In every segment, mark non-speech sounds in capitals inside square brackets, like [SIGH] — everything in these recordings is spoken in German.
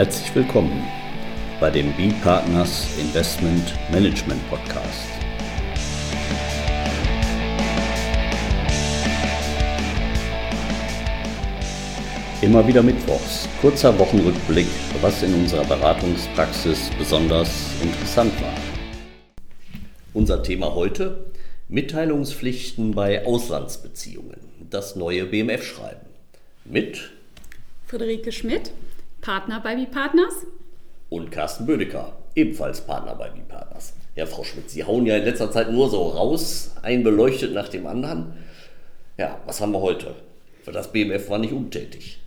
Herzlich willkommen bei dem B-Partners Investment Management Podcast. Immer wieder Mittwochs, kurzer Wochenrückblick, was in unserer Beratungspraxis besonders interessant war. Unser Thema heute, Mitteilungspflichten bei Auslandsbeziehungen, das neue BMF-Schreiben. Mit Friederike Schmidt, Partner bei B-Partners. Und Carsten Bödecker, ebenfalls Partner bei B-Partners. Ja, Frau Schmidt, Sie hauen ja in letzter Zeit nur so raus, ein beleuchtet nach dem anderen. Ja, was haben wir heute? Für das BMF war nicht untätig.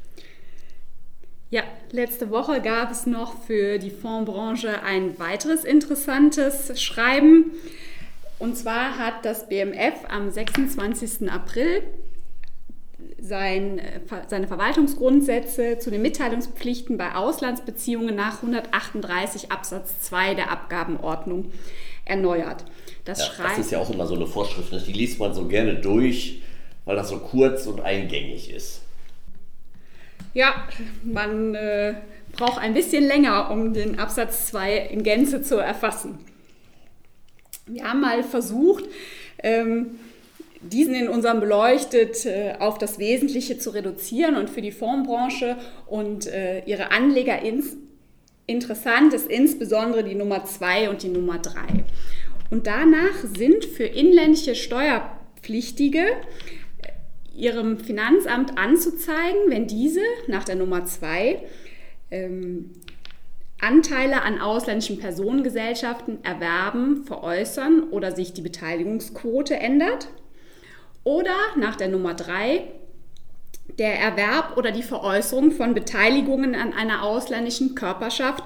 Ja, letzte Woche gab es noch für die Fondsbranche ein weiteres interessantes Schreiben. Und zwar hat das BMF am 26. April sein, seine Verwaltungsgrundsätze zu den Mitteilungspflichten bei Auslandsbeziehungen nach 138 Absatz 2 der Abgabenordnung erneuert. Das, ja, das ist ja auch immer so eine Vorschrift, ne? die liest man so gerne durch, weil das so kurz und eingängig ist. Ja, man äh, braucht ein bisschen länger, um den Absatz 2 in Gänze zu erfassen. Wir haben mal versucht, ähm, diesen in unserem Beleuchtet äh, auf das Wesentliche zu reduzieren und für die Fondsbranche und äh, ihre Anleger ins, interessant ist insbesondere die Nummer 2 und die Nummer 3. Und danach sind für inländische Steuerpflichtige ihrem Finanzamt anzuzeigen, wenn diese nach der Nummer 2 ähm, Anteile an ausländischen Personengesellschaften erwerben, veräußern oder sich die Beteiligungsquote ändert. Oder nach der Nummer 3 der Erwerb oder die Veräußerung von Beteiligungen an einer ausländischen Körperschaft,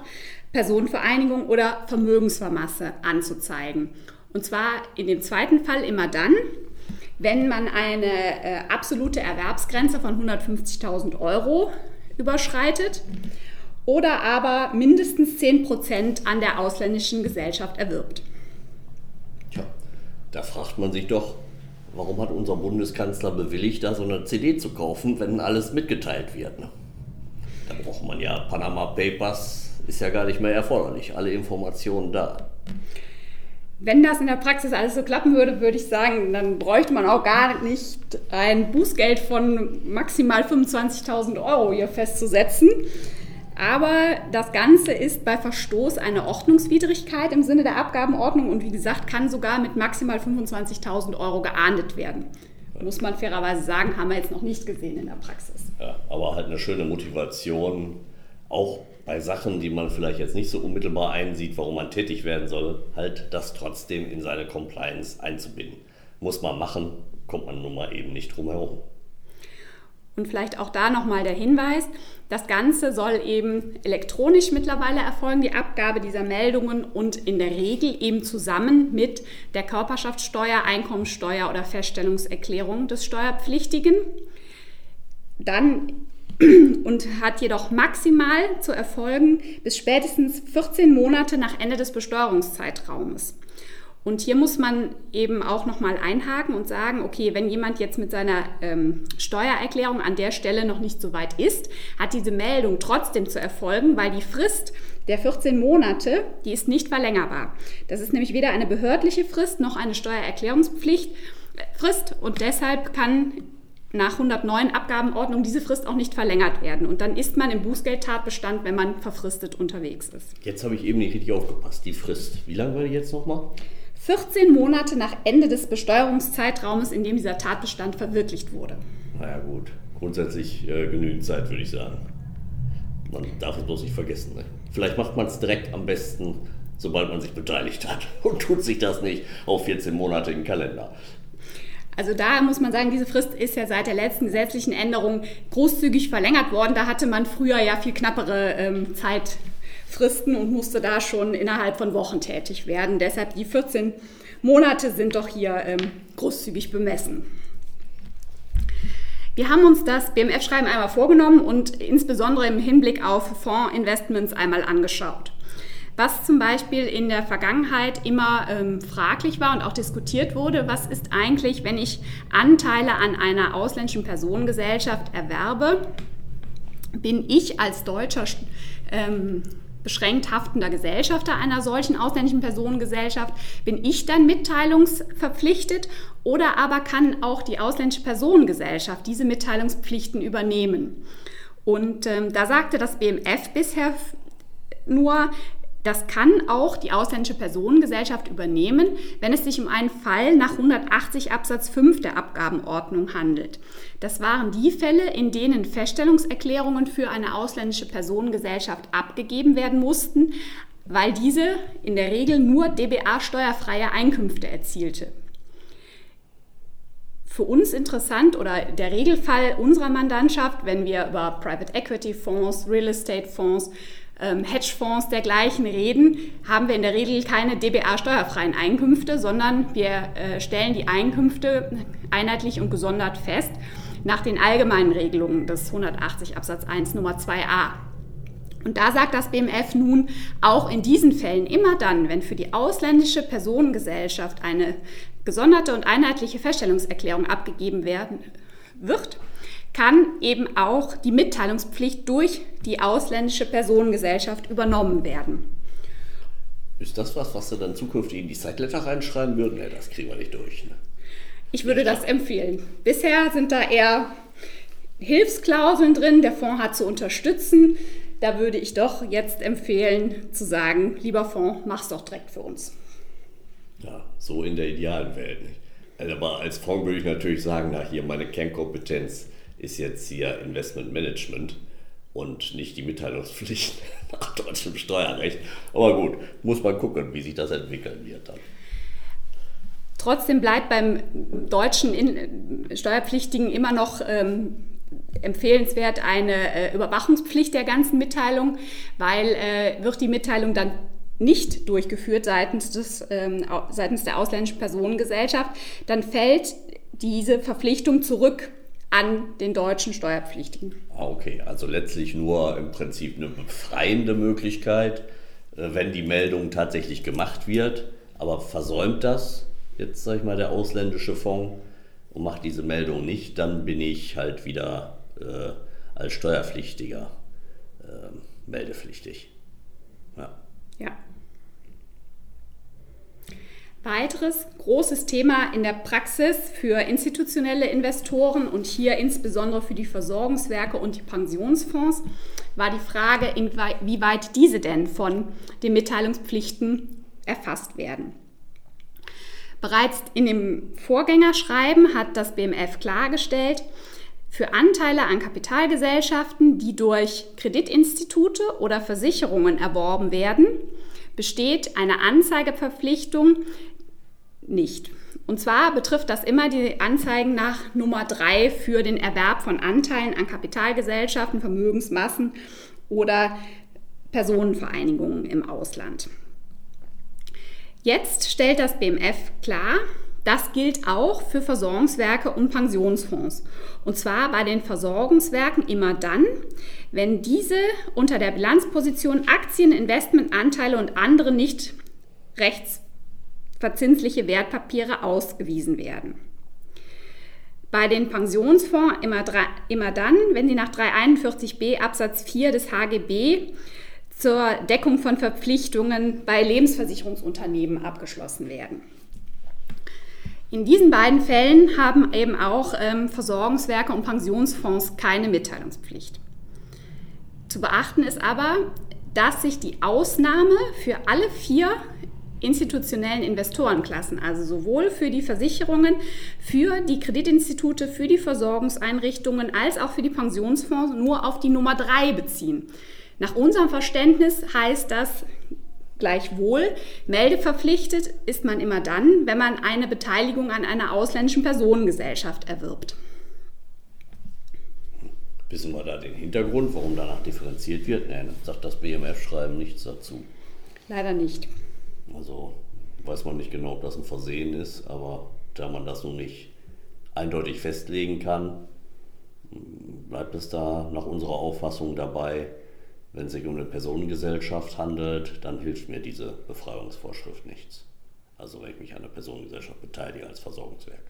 Personenvereinigung oder Vermögensvermasse anzuzeigen. Und zwar in dem zweiten Fall immer dann, wenn man eine äh, absolute Erwerbsgrenze von 150.000 Euro überschreitet oder aber mindestens 10 Prozent an der ausländischen Gesellschaft erwirbt. Tja, da fragt man sich doch, warum hat unser Bundeskanzler bewilligt, da so eine CD zu kaufen, wenn alles mitgeteilt wird? Ne? Da braucht man ja Panama Papers, ist ja gar nicht mehr erforderlich, alle Informationen da. Wenn das in der Praxis alles so klappen würde, würde ich sagen, dann bräuchte man auch gar nicht ein Bußgeld von maximal 25.000 Euro hier festzusetzen. Aber das Ganze ist bei Verstoß eine Ordnungswidrigkeit im Sinne der Abgabenordnung und wie gesagt, kann sogar mit maximal 25.000 Euro geahndet werden. Muss man fairerweise sagen, haben wir jetzt noch nicht gesehen in der Praxis. Ja, aber halt eine schöne Motivation, auch bei Sachen, die man vielleicht jetzt nicht so unmittelbar einsieht, warum man tätig werden soll, halt das trotzdem in seine Compliance einzubinden. Muss man machen, kommt man nun mal eben nicht drum herum. Und vielleicht auch da nochmal der Hinweis, das Ganze soll eben elektronisch mittlerweile erfolgen, die Abgabe dieser Meldungen und in der Regel eben zusammen mit der Körperschaftssteuer, Einkommensteuer oder Feststellungserklärung des Steuerpflichtigen. Dann [CLEARS THROAT] und hat jedoch maximal zu erfolgen bis spätestens 14 Monate nach Ende des Besteuerungszeitraumes. Und hier muss man eben auch nochmal einhaken und sagen, okay, wenn jemand jetzt mit seiner ähm, Steuererklärung an der Stelle noch nicht so weit ist, hat diese Meldung trotzdem zu erfolgen, weil die Frist der 14 Monate, die ist nicht verlängerbar. Das ist nämlich weder eine behördliche Frist noch eine Steuererklärungspflicht. Äh, Frist und deshalb kann nach 109 Abgabenordnung diese Frist auch nicht verlängert werden. Und dann ist man im Bußgeldtatbestand, wenn man verfristet unterwegs ist. Jetzt habe ich eben nicht richtig aufgepasst. Die Frist, wie lange war die jetzt nochmal? 14 Monate nach Ende des Besteuerungszeitraumes, in dem dieser Tatbestand verwirklicht wurde. Naja gut, grundsätzlich äh, genügend Zeit, würde ich sagen. Man darf es bloß nicht vergessen. Ne? Vielleicht macht man es direkt am besten, sobald man sich beteiligt hat [LAUGHS] und tut sich das nicht auf 14 Monate im Kalender. Also da muss man sagen, diese Frist ist ja seit der letzten gesetzlichen Änderung großzügig verlängert worden. Da hatte man früher ja viel knappere ähm, Zeitfristen und musste da schon innerhalb von Wochen tätig werden. Deshalb die 14 Monate sind doch hier ähm, großzügig bemessen. Wir haben uns das BMF-Schreiben einmal vorgenommen und insbesondere im Hinblick auf Fondsinvestments einmal angeschaut. Was zum Beispiel in der Vergangenheit immer ähm, fraglich war und auch diskutiert wurde, was ist eigentlich, wenn ich Anteile an einer ausländischen Personengesellschaft erwerbe? Bin ich als deutscher ähm, beschränkt haftender Gesellschafter einer solchen ausländischen Personengesellschaft, bin ich dann mitteilungsverpflichtet oder aber kann auch die ausländische Personengesellschaft diese Mitteilungspflichten übernehmen. Und ähm, da sagte das BMF bisher nur, das kann auch die ausländische Personengesellschaft übernehmen, wenn es sich um einen Fall nach 180 Absatz 5 der Abgabenordnung handelt. Das waren die Fälle, in denen Feststellungserklärungen für eine ausländische Personengesellschaft abgegeben werden mussten, weil diese in der Regel nur DBA-steuerfreie Einkünfte erzielte. Für uns interessant oder der Regelfall unserer Mandantschaft, wenn wir über Private Equity Fonds, Real Estate Fonds, Hedgefonds dergleichen reden, haben wir in der Regel keine DBA-steuerfreien Einkünfte, sondern wir äh, stellen die Einkünfte einheitlich und gesondert fest nach den allgemeinen Regelungen des 180 Absatz 1 Nummer 2a. Und da sagt das BMF nun, auch in diesen Fällen immer dann, wenn für die ausländische Personengesellschaft eine gesonderte und einheitliche Feststellungserklärung abgegeben werden wird, kann eben auch die Mitteilungspflicht durch die ausländische Personengesellschaft übernommen werden. Ist das was, was Sie dann zukünftig in die Zeitletter reinschreiben würden? Ne, das kriegen wir nicht durch. Ne? Ich würde das empfehlen. Bisher sind da eher Hilfsklauseln drin, der Fonds hat zu unterstützen. Da würde ich doch jetzt empfehlen zu sagen, lieber Fonds, mach's doch direkt für uns. Ja, so in der idealen Welt. Nicht? Also, aber als Fonds würde ich natürlich sagen, na hier meine Kernkompetenz ist jetzt hier Investment Management und nicht die Mitteilungspflicht [LAUGHS] nach deutschem Steuerrecht. Aber gut, muss man gucken, wie sich das entwickeln wird dann. Trotzdem bleibt beim deutschen Steuerpflichtigen immer noch ähm, empfehlenswert eine äh, Überwachungspflicht der ganzen Mitteilung, weil äh, wird die Mitteilung dann nicht durchgeführt seitens, des, ähm, seitens der ausländischen Personengesellschaft, dann fällt diese Verpflichtung zurück an den deutschen Steuerpflichtigen. Ah, okay, also letztlich nur im Prinzip eine befreiende Möglichkeit, äh, wenn die Meldung tatsächlich gemacht wird, aber versäumt das jetzt, sage ich mal, der ausländische Fonds und macht diese Meldung nicht, dann bin ich halt wieder äh, als Steuerpflichtiger äh, meldepflichtig. Ja. ja. Weiteres großes Thema in der Praxis für institutionelle Investoren und hier insbesondere für die Versorgungswerke und die Pensionsfonds war die Frage, inwieweit diese denn von den Mitteilungspflichten erfasst werden. Bereits in dem Vorgängerschreiben hat das BMF klargestellt, für Anteile an Kapitalgesellschaften, die durch Kreditinstitute oder Versicherungen erworben werden, besteht eine Anzeigeverpflichtung nicht. Und zwar betrifft das immer die Anzeigen nach Nummer 3 für den Erwerb von Anteilen an Kapitalgesellschaften, Vermögensmassen oder Personenvereinigungen im Ausland. Jetzt stellt das BMF klar, das gilt auch für Versorgungswerke und Pensionsfonds. Und zwar bei den Versorgungswerken immer dann, wenn diese unter der Bilanzposition Aktien, Investmentanteile und andere nicht rechtsverzinsliche Wertpapiere ausgewiesen werden. Bei den Pensionsfonds immer, immer dann, wenn sie nach 341b Absatz 4 des HGB zur Deckung von Verpflichtungen bei Lebensversicherungsunternehmen abgeschlossen werden. In diesen beiden Fällen haben eben auch ähm, Versorgungswerke und Pensionsfonds keine Mitteilungspflicht. Zu beachten ist aber, dass sich die Ausnahme für alle vier institutionellen Investorenklassen, also sowohl für die Versicherungen, für die Kreditinstitute, für die Versorgungseinrichtungen als auch für die Pensionsfonds nur auf die Nummer drei beziehen. Nach unserem Verständnis heißt das Gleichwohl, meldeverpflichtet ist man immer dann, wenn man eine Beteiligung an einer ausländischen Personengesellschaft erwirbt. Wissen wir da den Hintergrund, warum danach differenziert wird? Nein, sagt das BMF-Schreiben nichts dazu. Leider nicht. Also weiß man nicht genau, ob das ein Versehen ist, aber da man das nun nicht eindeutig festlegen kann, bleibt es da nach unserer Auffassung dabei, wenn es sich um eine Personengesellschaft handelt, dann hilft mir diese Befreiungsvorschrift nichts. Also wenn ich mich an einer Personengesellschaft beteilige als Versorgungswerk.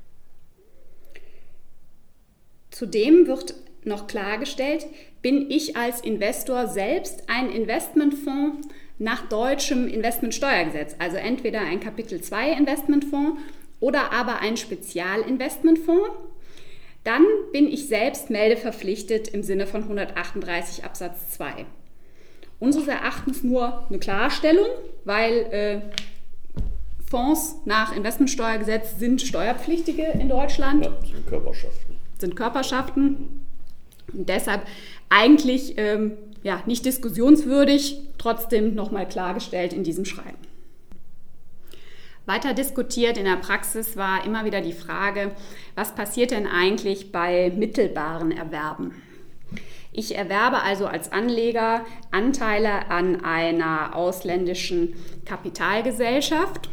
Zudem wird noch klargestellt, bin ich als Investor selbst ein Investmentfonds nach deutschem Investmentsteuergesetz, also entweder ein Kapitel 2 Investmentfonds oder aber ein Spezialinvestmentfonds, dann bin ich selbst meldeverpflichtet im Sinne von 138 Absatz 2. Unseres Erachtens nur eine Klarstellung, weil äh, Fonds nach Investmentsteuergesetz sind Steuerpflichtige in Deutschland. Ja, sind Körperschaften. Sind Körperschaften. Und deshalb eigentlich ähm, ja, nicht diskussionswürdig, trotzdem nochmal klargestellt in diesem Schreiben. Weiter diskutiert in der Praxis war immer wieder die Frage, was passiert denn eigentlich bei mittelbaren Erwerben? Ich erwerbe also als Anleger Anteile an einer ausländischen Kapitalgesellschaft,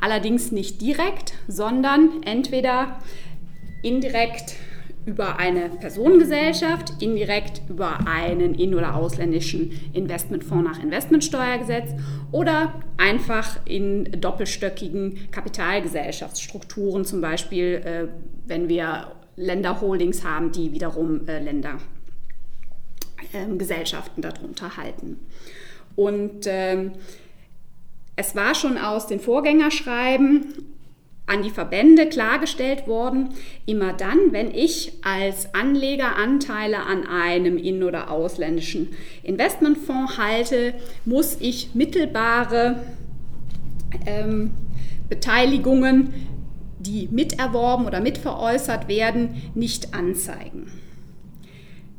allerdings nicht direkt, sondern entweder indirekt über eine Personengesellschaft, indirekt über einen in- oder ausländischen Investmentfonds nach Investmentsteuergesetz oder einfach in doppelstöckigen Kapitalgesellschaftsstrukturen, zum Beispiel äh, wenn wir Länderholdings haben, die wiederum äh, Ländergesellschaften ähm, darunter halten. Und ähm, es war schon aus den Vorgängerschreiben an die Verbände klargestellt worden, immer dann, wenn ich als Anleger Anteile an einem in- oder ausländischen Investmentfonds halte, muss ich mittelbare ähm, Beteiligungen, die miterworben oder mitveräußert werden, nicht anzeigen.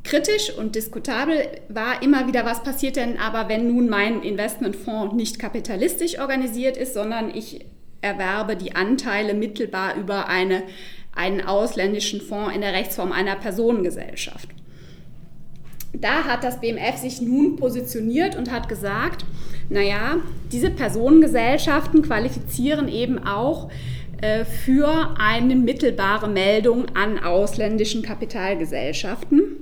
Kritisch und diskutabel war immer wieder, was passiert denn aber, wenn nun mein Investmentfonds nicht kapitalistisch organisiert ist, sondern ich erwerbe die Anteile mittelbar über eine, einen ausländischen Fonds in der Rechtsform einer Personengesellschaft. Da hat das BMF sich nun positioniert und hat gesagt, naja, diese Personengesellschaften qualifizieren eben auch äh, für eine mittelbare Meldung an ausländischen Kapitalgesellschaften.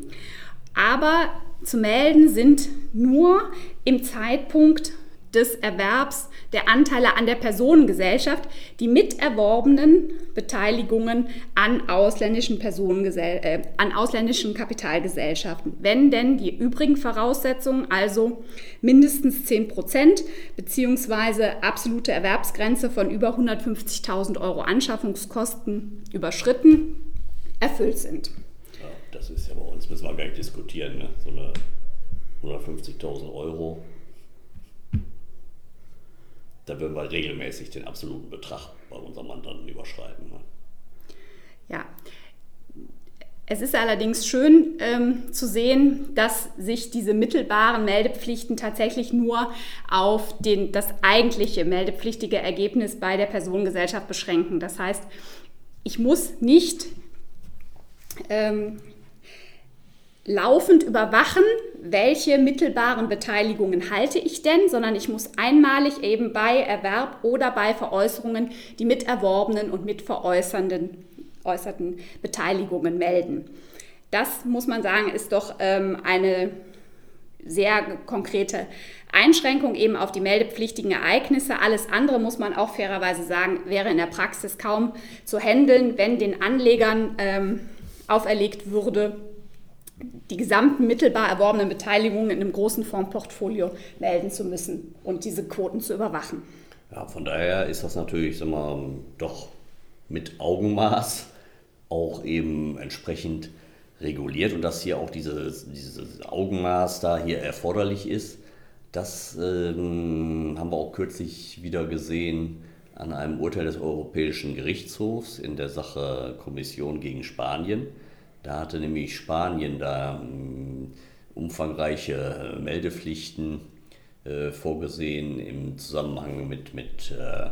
Aber zu melden sind nur im Zeitpunkt des Erwerbs der Anteile an der Personengesellschaft die miterworbenen Beteiligungen an ausländischen, Personengesell äh, an ausländischen Kapitalgesellschaften. Wenn denn die übrigen Voraussetzungen, also mindestens 10 Prozent beziehungsweise absolute Erwerbsgrenze von über 150.000 Euro Anschaffungskosten überschritten, erfüllt sind. Ja, das ist ja bei uns, müssen wir gar nicht diskutieren, ne? so eine 150.000 Euro da würden wir regelmäßig den absoluten Betrag bei unserem Mandanten überschreiten. Ne? Ja. Es ist allerdings schön ähm, zu sehen, dass sich diese mittelbaren Meldepflichten tatsächlich nur auf den, das eigentliche meldepflichtige Ergebnis bei der Personengesellschaft beschränken. Das heißt, ich muss nicht ähm, laufend überwachen, welche mittelbaren Beteiligungen halte ich denn, sondern ich muss einmalig eben bei Erwerb oder bei Veräußerungen die miterworbenen und mitveräußernden äußerten Beteiligungen melden. Das muss man sagen, ist doch ähm, eine sehr konkrete Einschränkung eben auf die meldepflichtigen Ereignisse. Alles andere muss man auch fairerweise sagen, wäre in der Praxis kaum zu handeln, wenn den Anlegern ähm, auferlegt würde, die gesamten mittelbar erworbenen Beteiligungen in einem großen Fondsportfolio melden zu müssen und diese Quoten zu überwachen. Ja, von daher ist das natürlich sag mal, doch mit Augenmaß auch eben entsprechend reguliert und dass hier auch dieses, dieses Augenmaß da hier erforderlich ist, das ähm, haben wir auch kürzlich wieder gesehen an einem Urteil des Europäischen Gerichtshofs in der Sache Kommission gegen Spanien da hatte nämlich Spanien da ähm, umfangreiche Meldepflichten äh, vorgesehen im Zusammenhang mit, mit äh,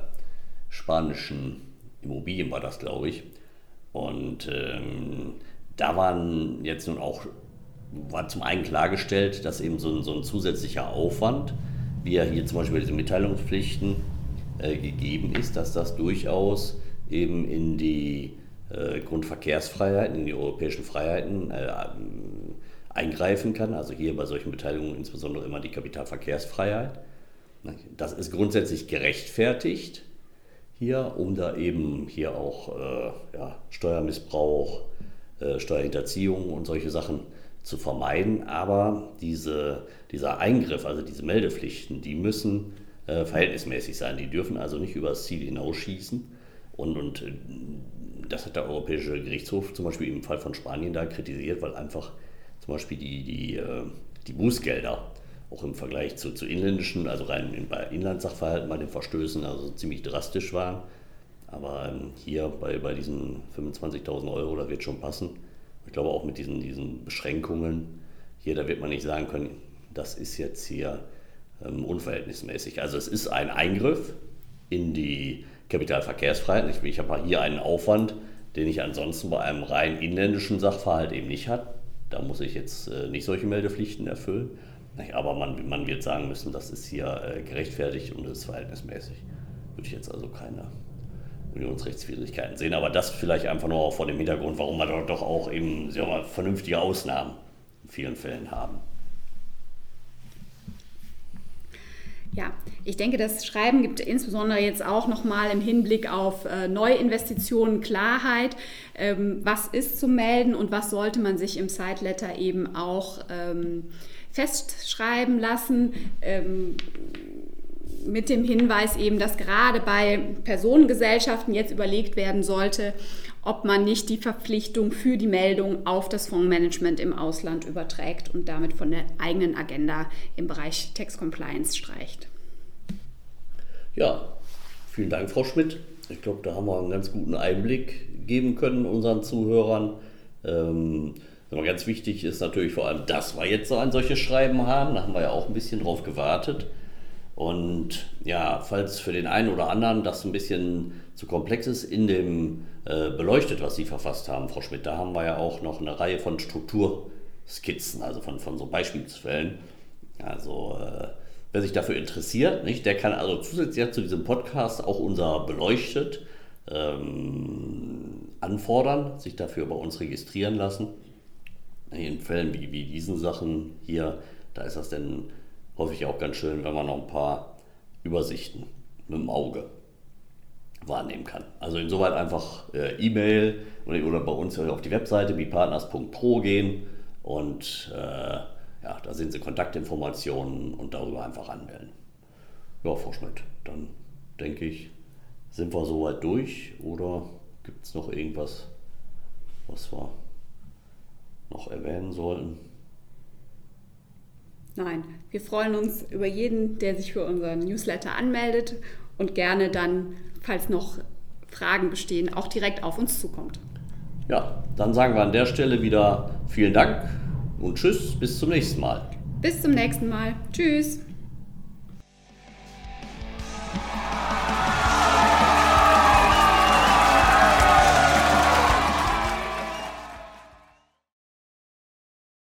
spanischen Immobilien war das, glaube ich. Und ähm, da waren jetzt nun auch, war zum einen klargestellt, dass eben so ein, so ein zusätzlicher Aufwand, wie er hier zum Beispiel bei diesen Mitteilungspflichten äh, gegeben ist, dass das durchaus eben in die äh, Grundverkehrsfreiheiten, in die europäischen Freiheiten äh, eingreifen kann. Also hier bei solchen Beteiligungen insbesondere immer die Kapitalverkehrsfreiheit. Das ist grundsätzlich gerechtfertigt hier, um da eben hier auch äh, ja, Steuermissbrauch äh, Steuerhinterziehung und solche Sachen zu vermeiden. Aber diese, dieser Eingriff, also diese Meldepflichten, die müssen äh, verhältnismäßig sein. Die dürfen also nicht über das Ziel hinausschießen. Und, und äh, das hat der Europäische Gerichtshof zum Beispiel im Fall von Spanien da kritisiert, weil einfach zum Beispiel die, die, äh, die Bußgelder auch im Vergleich zu, zu inländischen, also rein in, bei Inlandssachverhalten bei den Verstößen, also ziemlich drastisch waren. Aber ähm, hier bei, bei diesen 25.000 Euro, da wird schon passen. Ich glaube auch mit diesen, diesen Beschränkungen hier, da wird man nicht sagen können, das ist jetzt hier ähm, unverhältnismäßig. Also es ist ein Eingriff in die Kapitalverkehrsfreiheit. Ich, habe hier einen Aufwand, den ich ansonsten bei einem rein inländischen Sachverhalt eben nicht habe. Da muss ich jetzt äh, nicht solche Meldepflichten erfüllen. Aber man, man wird sagen müssen, das ist hier äh, gerechtfertigt und ist verhältnismäßig. Würde ich jetzt also keine Unionsrechtswidrigkeiten sehen. Aber das vielleicht einfach nur vor dem Hintergrund, warum wir doch auch eben mal, vernünftige Ausnahmen in vielen Fällen haben. Ja, ich denke, das Schreiben gibt insbesondere jetzt auch nochmal im Hinblick auf äh, Neuinvestitionen Klarheit. Ähm, was ist zu melden und was sollte man sich im Side-Letter eben auch ähm, festschreiben lassen? Ähm, mit dem Hinweis eben, dass gerade bei Personengesellschaften jetzt überlegt werden sollte, ob man nicht die Verpflichtung für die Meldung auf das Fondsmanagement im Ausland überträgt und damit von der eigenen Agenda im Bereich Tax Compliance streicht. Ja, vielen Dank, Frau Schmidt. Ich glaube, da haben wir einen ganz guten Einblick geben können unseren Zuhörern. Ähm, ganz wichtig ist natürlich vor allem, dass wir jetzt so ein solches Schreiben haben. Da haben wir ja auch ein bisschen drauf gewartet. Und ja, falls für den einen oder anderen das ein bisschen zu komplex ist, in dem äh, beleuchtet, was Sie verfasst haben, Frau Schmidt, da haben wir ja auch noch eine Reihe von Strukturskizzen, also von, von so Beispielsfällen. Also äh, wer sich dafür interessiert, nicht, der kann also zusätzlich zu diesem Podcast auch unser beleuchtet ähm, anfordern, sich dafür bei uns registrieren lassen. In Fällen wie, wie diesen Sachen hier, da ist das denn häufig auch ganz schön, wenn man noch ein paar Übersichten mit dem Auge wahrnehmen kann. Also insoweit einfach äh, E-Mail oder, bei uns auf die Webseite bipartners.pro gehen und äh, ja, da sehen Sie Kontaktinformationen und darüber einfach anmelden. Ja, Frau Schmidt, dann denke ich, sind wir soweit durch oder gibt es noch irgendwas, was wir noch erwähnen sollten? Nein, wir freuen uns über jeden, der sich für unseren Newsletter anmeldet und gerne dann, falls noch Fragen bestehen, auch direkt auf uns zukommt. Ja, dann sagen wir an der Stelle wieder vielen Dank und tschüss, bis zum nächsten Mal. Bis zum nächsten Mal. Tschüss.